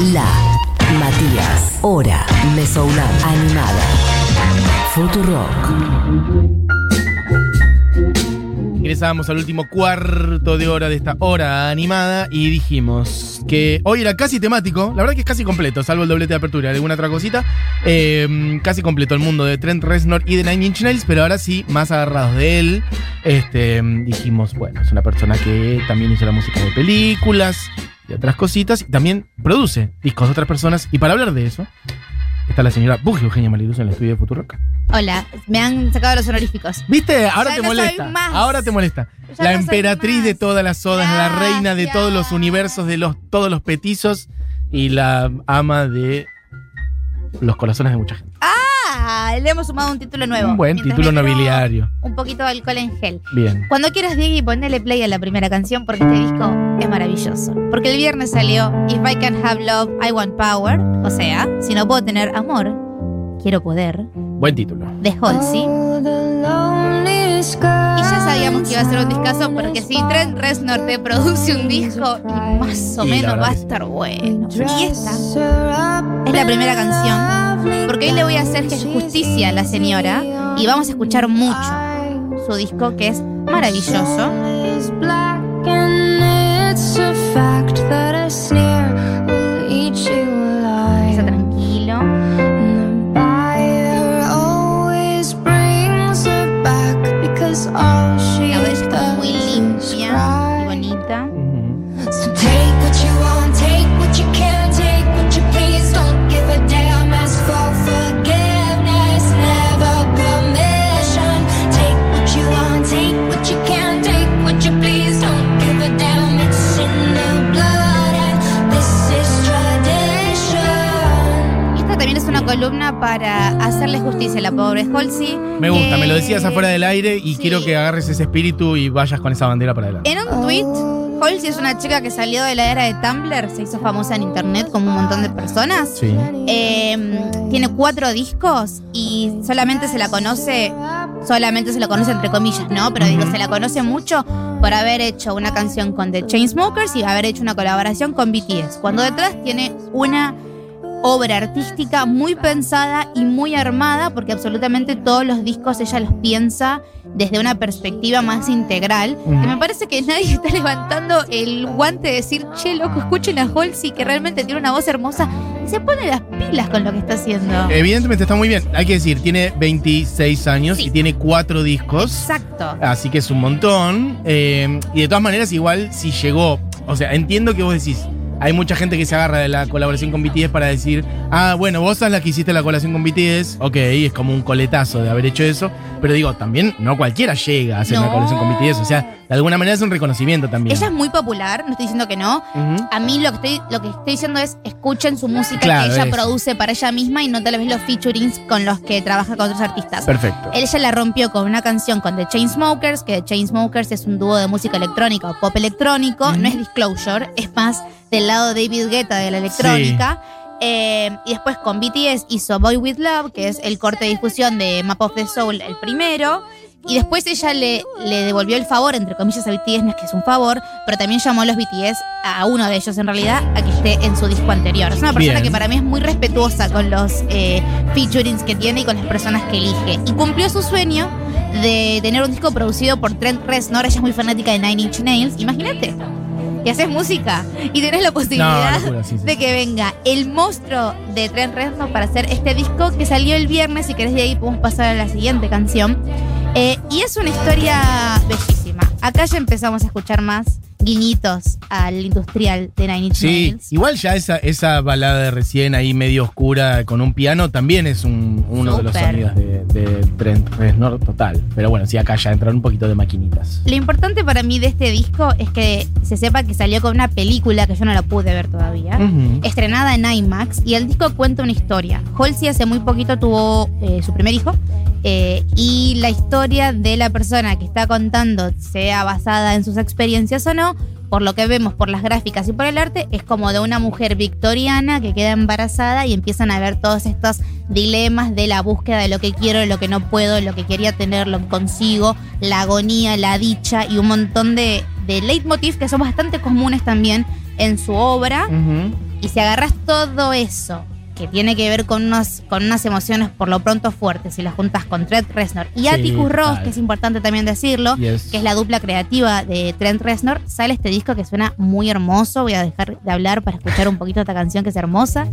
La Matías. Hora. Mesoulab. Animada. Futurock. Ingresábamos al último cuarto de hora de esta hora animada y dijimos que hoy era casi temático, la verdad que es casi completo, salvo el doblete de apertura y alguna otra cosita, eh, casi completo el mundo de Trent Reznor y de Nine Inch Nails, pero ahora sí, más agarrados de él, este, dijimos, bueno, es una persona que también hizo la música de películas y otras cositas, y también produce discos de otras personas, y para hablar de eso, está la señora Bugi Eugenia Maliruz en el estudio de Futurock. Hola, me han sacado los honoríficos. ¿Viste? Ahora Ya te no soy molesta. más. Ahora te molesta. Ya la no soy emperatriz más. de todas las sodas, la reina de todos los universos, de los, todos los petizos y la ama de los corazones de mucha gente. Ah, le hemos sumado un título nuevo. Un buen Mientras título me tomo nobiliario. Un poquito de alcohol en gel. Bien. Cuando quieras, Diego, ponele play a la primera canción porque este disco es maravilloso. Porque el viernes salió If I Can Have Love, I Want Power. O sea, si no puedo tener amor, quiero poder. Buen título. De Halsey. Y ya sabíamos que iba a ser un discazo porque si Trent Reznor te produce un disco, más o Y menos va a estar bueno. Y esta es la primera canción porque hoy le voy a hacer justicia a la señora y vamos a escuchar mucho su disco que es maravilloso. Está Me gusta, que- me lo decías afuera del aire y Sí. quiero que agarres ese espíritu y vayas con esa bandera para adelante. En un tweet, Halsey es una chica que salió de la era de Tumblr, se hizo famosa en internet como un montón de personas. Sí. Eh, tiene cuatro discos y solamente se la conoce, solamente se la conoce entre comillas, ¿no? Pero digo, se la conoce mucho por haber hecho una canción con The Chainsmokers y haber hecho una colaboración con BTS. Cuando detrás tiene una obra artística muy pensada y muy armada, porque absolutamente todos los discos ella los piensa desde una perspectiva más integral. Ujú. Que me parece que nadie está levantando el guante de decir, che, loco, escuchen a Halsey, que realmente tiene una voz hermosa, y se pone las pilas con lo que está haciendo. Evidentemente está muy bien. Hay que decir, tiene 26 años Sí. y tiene cuatro discos. Exacto. Así que es un montón. eh, y de todas maneras, igual si llegó. O sea, entiendo que vos decís. Hay mucha gente que se agarra de la colaboración con BTS para decir, ah, bueno, vos sos la que hiciste la colaboración con BTS. Ok, es como un coletazo de haber hecho eso. Pero digo, también no cualquiera llega a hacer una colaboración con BTS. O sea, de alguna manera es un reconocimiento también. Ella es muy popular, no estoy diciendo que no. A mí lo que estoy, lo que estoy diciendo es escuchen su música Claro, que ella produce para ella misma y no tal vez los featurings con los que trabaja con otros artistas. Perfecto. Ella la rompió con una canción con The Chainsmokers, que The Chainsmokers es un dúo de música electrónica o pop electrónico, no es Disclosure, es más del lado de David Guetta de la electrónica. Eh, y después con BTS hizo Boy With Love, que es el corte de difusión de Map of the Soul, el primero. Y después ella le, le devolvió el favor, entre comillas, a BTS, no es que es un favor, pero también llamó a los BTS, a uno de ellos en realidad, a que esté en su disco anterior. Es una persona Bien. que para mí es muy respetuosa con los eh, featurings que tiene y con las personas que elige. Y cumplió su sueño de tener un disco producido por Trent Reznor. Ella es muy fanática de Nine Inch Nails. Imagínate que haces música y tenés la posibilidad No, locura, sí, sí. de que venga el monstruo de Trent Reznor para hacer este disco que salió el viernes. Si querés de ahí podemos pasar a la siguiente canción. Eh, y es una historia bellísima. Acá ya empezamos a escuchar más guiñitos al industrial de Nine Inch Sí, Nails. igual ya esa, esa balada de recién ahí medio oscura con un piano también es un- uno de los sonidos de, de Trent Reznor total. Pero bueno, sí, acá ya entraron un poquito de maquinitas. Lo importante para mí de este disco es que se sepa que salió con una película que yo no la pude ver todavía. Estrenada en IMAX y el disco cuenta una historia. Halsey hace muy poquito tuvo eh, su primer hijo eh, y la historia de la persona que está contando, sea basada en sus experiencias o no, por lo que vemos por las gráficas y por el arte, es como de una mujer victoriana que queda embarazada y empiezan a ver todos estos dilemas de la búsqueda de lo que quiero, de lo que no puedo, lo que quería tener, lo consigo, la agonía, la dicha y un montón de, de leitmotiv que son bastante comunes también en su obra. Y si agarras todo eso, que tiene que ver con, unos, con unas emociones por lo pronto fuertes, y las juntas con Trent Reznor y Sí, Atticus Ross, que es importante también decirlo, Yes. que es la dupla creativa de Trent Reznor, sale este disco que suena muy hermoso. Voy a dejar de hablar para escuchar un poquito esta canción que es hermosa.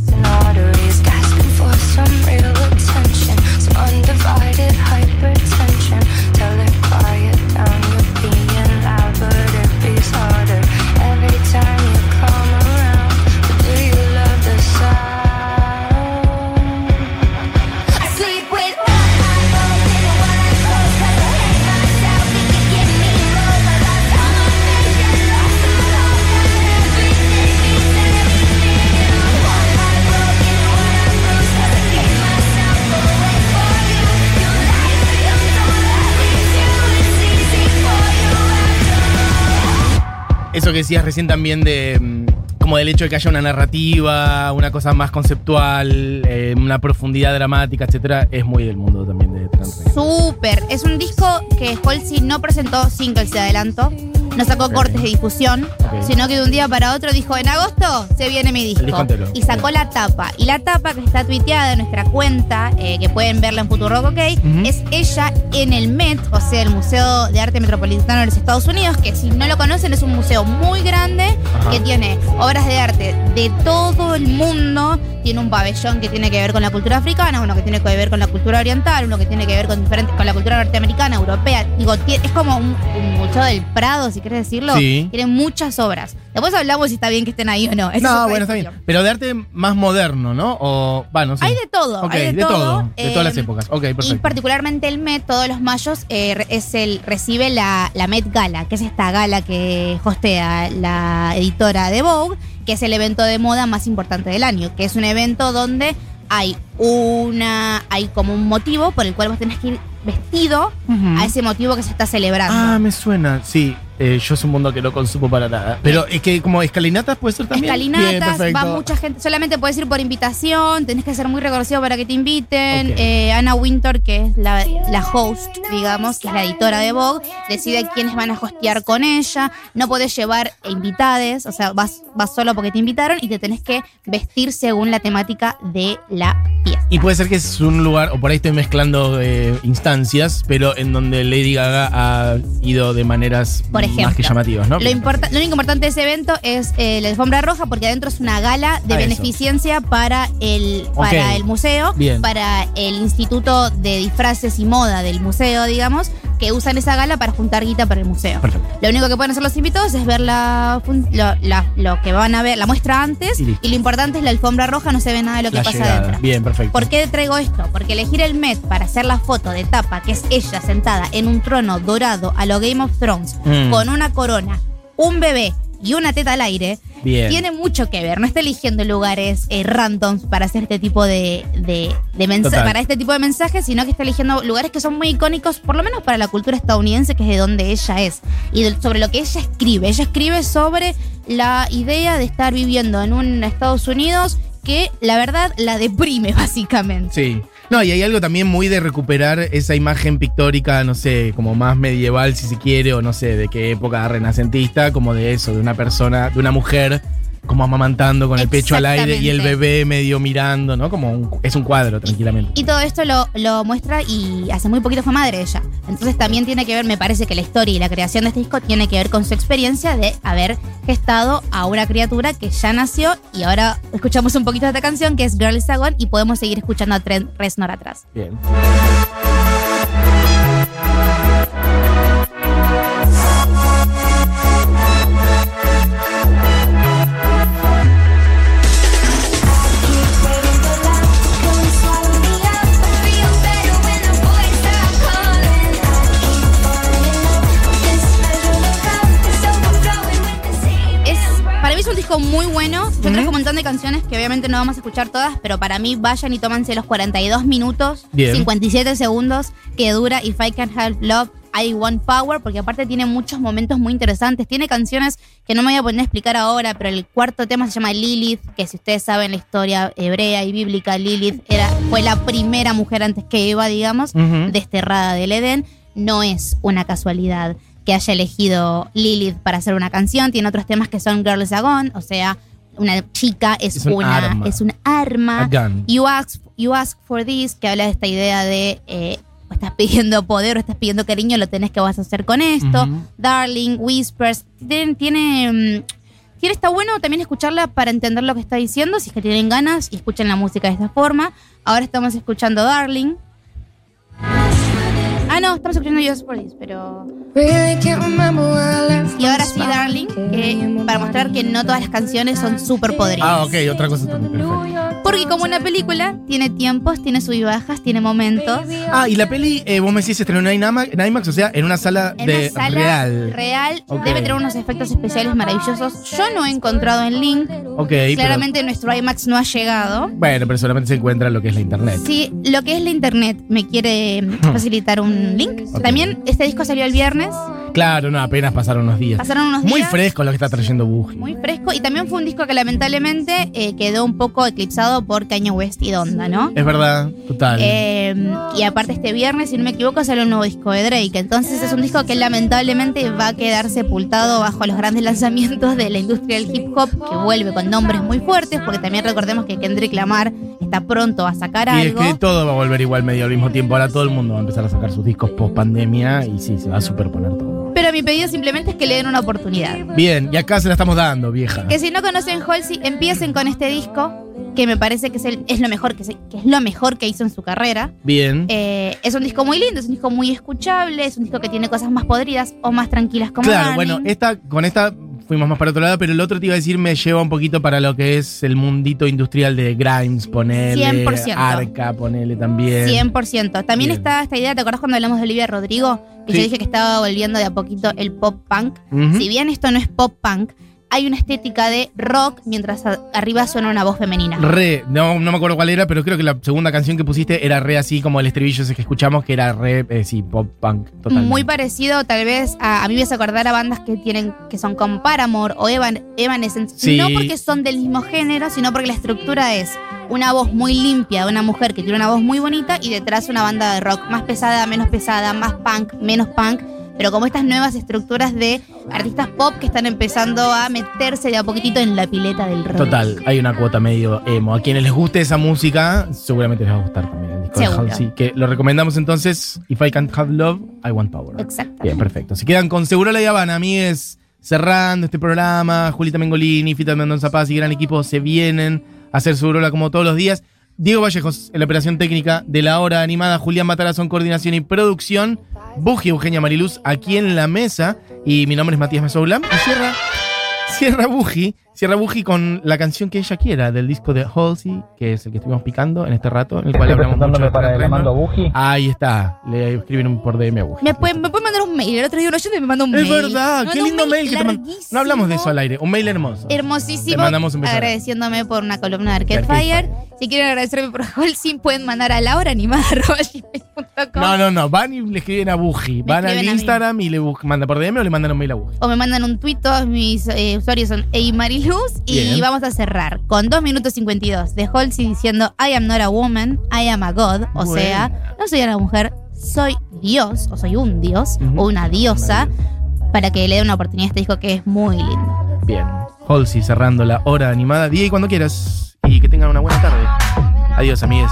Que decías recién también de. mm, Como del hecho de que haya una narrativa, una cosa más conceptual, eh, una profundidad dramática, etcétera, es muy del mundo también de Reznor. Súper. Es un disco que Halsey no presentó singles de adelanto, no sacó Ok. cortes de difusión, Ok. sino que de un día para otro dijo, en agosto se viene mi disco. Y sacó la tapa. Y la tapa que está tuiteada en nuestra cuenta, eh, que pueden verla en Futurock OK, Ujú. es ella en el Met, o sea, el Museo de Arte Metropolitano de los Estados Unidos, que si no lo conocen es un museo muy grande Ajá. que tiene obras de arte de todo el mundo. Tiene un pabellón que tiene que ver con la cultura africana, uno que tiene que ver con la cultura oriental, uno que tiene que ver con diferentes, con la cultura norteamericana, europea. Digo, es como un, un museo del Prado, si quieres decirlo. Sí. Tiene muchas obras. Después hablamos si está bien que estén ahí o no. No, bueno, está bien. Pero de arte más moderno, ¿no? O, bueno, sí. Hay de todo, hay de, de todo. De todas Eh, las épocas. Ok, Y particularmente el Met, todos los mayos, eh, es el, recibe la, la Met Gala, que es esta gala que hostea la editora de Vogue, que es el evento de moda más importante del año, que es un evento donde hay una, hay como un motivo por el cual vos tenés que ir vestido a ese motivo que se está celebrando. Ah, me suena. Sí, eh, yo es un mundo que no consumo para nada. Pero es que como escalinatas puede ser también. Escalinatas, va mucha gente, solamente puedes ir por invitación, tenés que ser muy reconocido para que te inviten. Ok. Eh, Anna Winter, que es la, la host, digamos, que es la editora de Vogue, decide quiénes van a hostear con ella. No podés llevar invitades, o sea, vas, vas solo porque te invitaron y te tenés que vestir según la temática de la fiesta. Y puede ser que es un lugar, o por ahí estoy mezclando eh, instancias, pero en donde Lady Gaga ha ido de maneras Por ejemplo, más que llamativas, ¿no? Lo, importa- lo único importante de ese evento es eh, la alfombra roja, porque adentro es una gala de Ah, eso. beneficencia para el, para el museo, Bien. para el Instituto de Disfraces y Moda del museo, digamos, que usan esa gala para juntar guita para el museo. Perfecto. Lo único que pueden hacer los invitados es ver la, lo, la- lo que van a ver, la muestra antes, Y lo importante es la alfombra roja, no se ve nada de lo que pasa adentro. Bien, perfecto. ¿Por qué traigo esto? Porque elegir el Met para hacer la foto de tapa, que es ella sentada en un trono dorado a lo Game of Thrones, Mm. con una corona, un bebé y una teta al aire, Bien. tiene mucho que ver. No está eligiendo lugares eh, randoms para hacer este tipo de, de, de mensa- Total. para este tipo de mensajes, sino que está eligiendo lugares que son muy icónicos, por lo menos para la cultura estadounidense, que es de donde ella es, y sobre lo que ella escribe. Ella escribe sobre la idea de estar viviendo en un Estados Unidos que la verdad la deprime básicamente. Sí. No, y hay algo también muy de recuperar esa imagen pictórica, no sé, como más medieval si se quiere, o no sé, de qué época renacentista, como de eso, de una persona, de una mujer como amamantando con el pecho al aire y el bebé medio mirando, ¿no? Como un- es un cuadro, tranquilamente. Y todo esto lo, lo muestra y hace muy poquito fue madre ella. Entonces también tiene que ver, me parece que la historia y la creación de este disco tiene que ver con su experiencia de haber gestado a una criatura que ya nació y ahora escuchamos un poquito de esta canción que es Girl is a y podemos seguir escuchando a Trent Reznor atrás. Bien. Obviamente no vamos a escuchar todas, pero para mí vayan y tómanse los 42 minutos, Bien. 57 segundos que dura If I Can Help Love. I Want Power, porque aparte tiene muchos momentos muy interesantes. Tiene canciones que no me voy a poner a explicar ahora, pero el cuarto tema se llama Lilith, que si ustedes saben la historia hebrea y bíblica, Lilith era, fue la primera mujer antes que Eva, digamos, desterrada del Edén. No es una casualidad que haya elegido Lilith para hacer una canción. Tiene otros temas que son Girls Are Gone, o sea, una chica, es, Es un una, arma. es un arma. A gun. You ask, you ask for this, que habla de esta idea de eh, estás pidiendo poder o estás pidiendo cariño, lo tenés que vas a hacer con esto. Darling, Whispers, tiene, tiene, mm, tiene- está bueno también escucharla para entender lo que está diciendo, si es que tienen ganas y escuchen la música de esta forma. Ahora estamos escuchando Darling. Ah, no, estamos escuchando You Ask for This, pero... Really can't remember que no todas las canciones son súper podridas. Ah, ok, otra cosa también, perfecto. Porque como una película, tiene tiempos, tiene sub y bajas, tiene momentos. Ah, y la peli, eh, vos me decís, se estrenó en IMAX, en IMAX, o sea, en una sala En de una sala real. real, debe tener unos efectos especiales maravillosos. Yo no he encontrado el link. Ok, pero- Claramente nuestro IMAX no ha llegado. bueno, pero solamente se encuentra lo que es la internet. Si lo que es la internet me quiere facilitar un link. También este disco salió el viernes. Claro, no, apenas pasaron unos días. Pasaron unos Muy días. fresco lo que está trayendo Buji. Muy fresco. Y también fue un disco que lamentablemente eh, quedó un poco eclipsado por Kanye West y Donda, ¿no? Es verdad, total. Eh, y aparte este viernes, si no me equivoco, sale un nuevo disco de Drake. Entonces es un disco que lamentablemente va a quedar sepultado bajo los grandes lanzamientos de la industria del hip hop, que vuelve con nombres muy fuertes, porque también recordemos que Kendrick Lamar está pronto a sacar y es algo. que todo va a volver igual medio al mismo tiempo. Ahora todo el mundo va a empezar a sacar sus discos post pandemia y sí, se va a superponer todo. Pero mi pedido simplemente es que le den una oportunidad. Bien, y acá se la estamos dando, vieja. Que si no conocen Halsey, empiecen con este disco, que me parece que es, el- es lo mejor que, se- que es lo mejor que hizo en su carrera. Bien. Eh, es un disco muy lindo, es un disco muy escuchable, es un disco que tiene cosas más podridas o más tranquilas como claro, bueno, esta, con esta fuimos más para otro lado, pero el otro te iba a decir me lleva un poquito para lo que es el mundito industrial de Grimes, ponele. 100%. Arca, ponele también. 100%. También Bien. está esta idea, ¿te acordás cuando hablamos de Olivia Rodrigo? Que Sí. yo dije que estaba volviendo de a poquito el pop punk. Si bien esto no es pop punk, hay una estética de rock mientras a- arriba suena una voz femenina. Re, no, no me acuerdo cuál era, pero creo que la segunda canción que pusiste era re así como el estribillo ese que escuchamos, que era re, eh, sí, pop punk, totalmente. Muy parecido, tal vez, a, a mí me hace acordar a bandas que tienen que son como Paramore o Evan, Evanescence. Sí. No porque son del mismo género, sino porque la estructura es una voz muy limpia de una mujer que tiene una voz muy bonita y detrás una banda de rock más pesada, menos pesada, más punk, menos punk. Pero como estas nuevas estructuras de artistas pop que están empezando a meterse de a poquitito en la pileta del rock. Total, hay una cuota medio emo. A quienes les guste esa música, seguramente les va a gustar también el disco Seguro. de Halsey. Que lo recomendamos entonces, If I Can't Have Love, I Want Power. Exacto. Bien, perfecto. Se quedan con Seguro La Habana, amigues, cerrando este programa. Julita Mengolini, Fita Mendoza Paz y gran equipo se vienen a hacer Segurola como todos los días. Diego Vallejos en la operación técnica de la hora animada, Julián Matarazón, coordinación y producción, Buji Eugenia Mariluz aquí en la mesa. Y mi nombre es Matías Mesoulam y cierra, cierra Buji, cierra Buji con la canción que ella quiera del disco de Halsey, que es el que estuvimos picando en este rato, en el cual hablamos mucho de para el mando Buji. Ahí está, le escriben un por DM a Buji. Me pueden me pueden mandar un mail. El otro día un oyente me mandó un Es mail. verdad, Me qué mandó un lindo mail que te mandó. larguísimo. No hablamos de eso al aire, un mail hermoso. Hermosísimo. Le mandamos un beso. Agradeciéndome por una columna de Arcade De Arcade Fire. Si quieren agradecerme por Holcim, pueden mandar a lahoraanimada.com No, no, no, van y le escriben a Buji, van al escriben a mí. Instagram y le mandan por DM o le mandan un mail a Buji. o me mandan un tweet. Todos mis eh, usuarios son Y Bien. vamos a cerrar con 2 minutos 52 de Holcim diciendo I am not a woman, I am a god. O sea, no soy una mujer, soy Dios, o soy un Dios, o una diosa. Para que le dé una oportunidad a este disco que es muy lindo. Bien, Halsey cerrando la hora animada. Día y cuando quieras. Y que tengan una buena tarde. Adiós, amigues.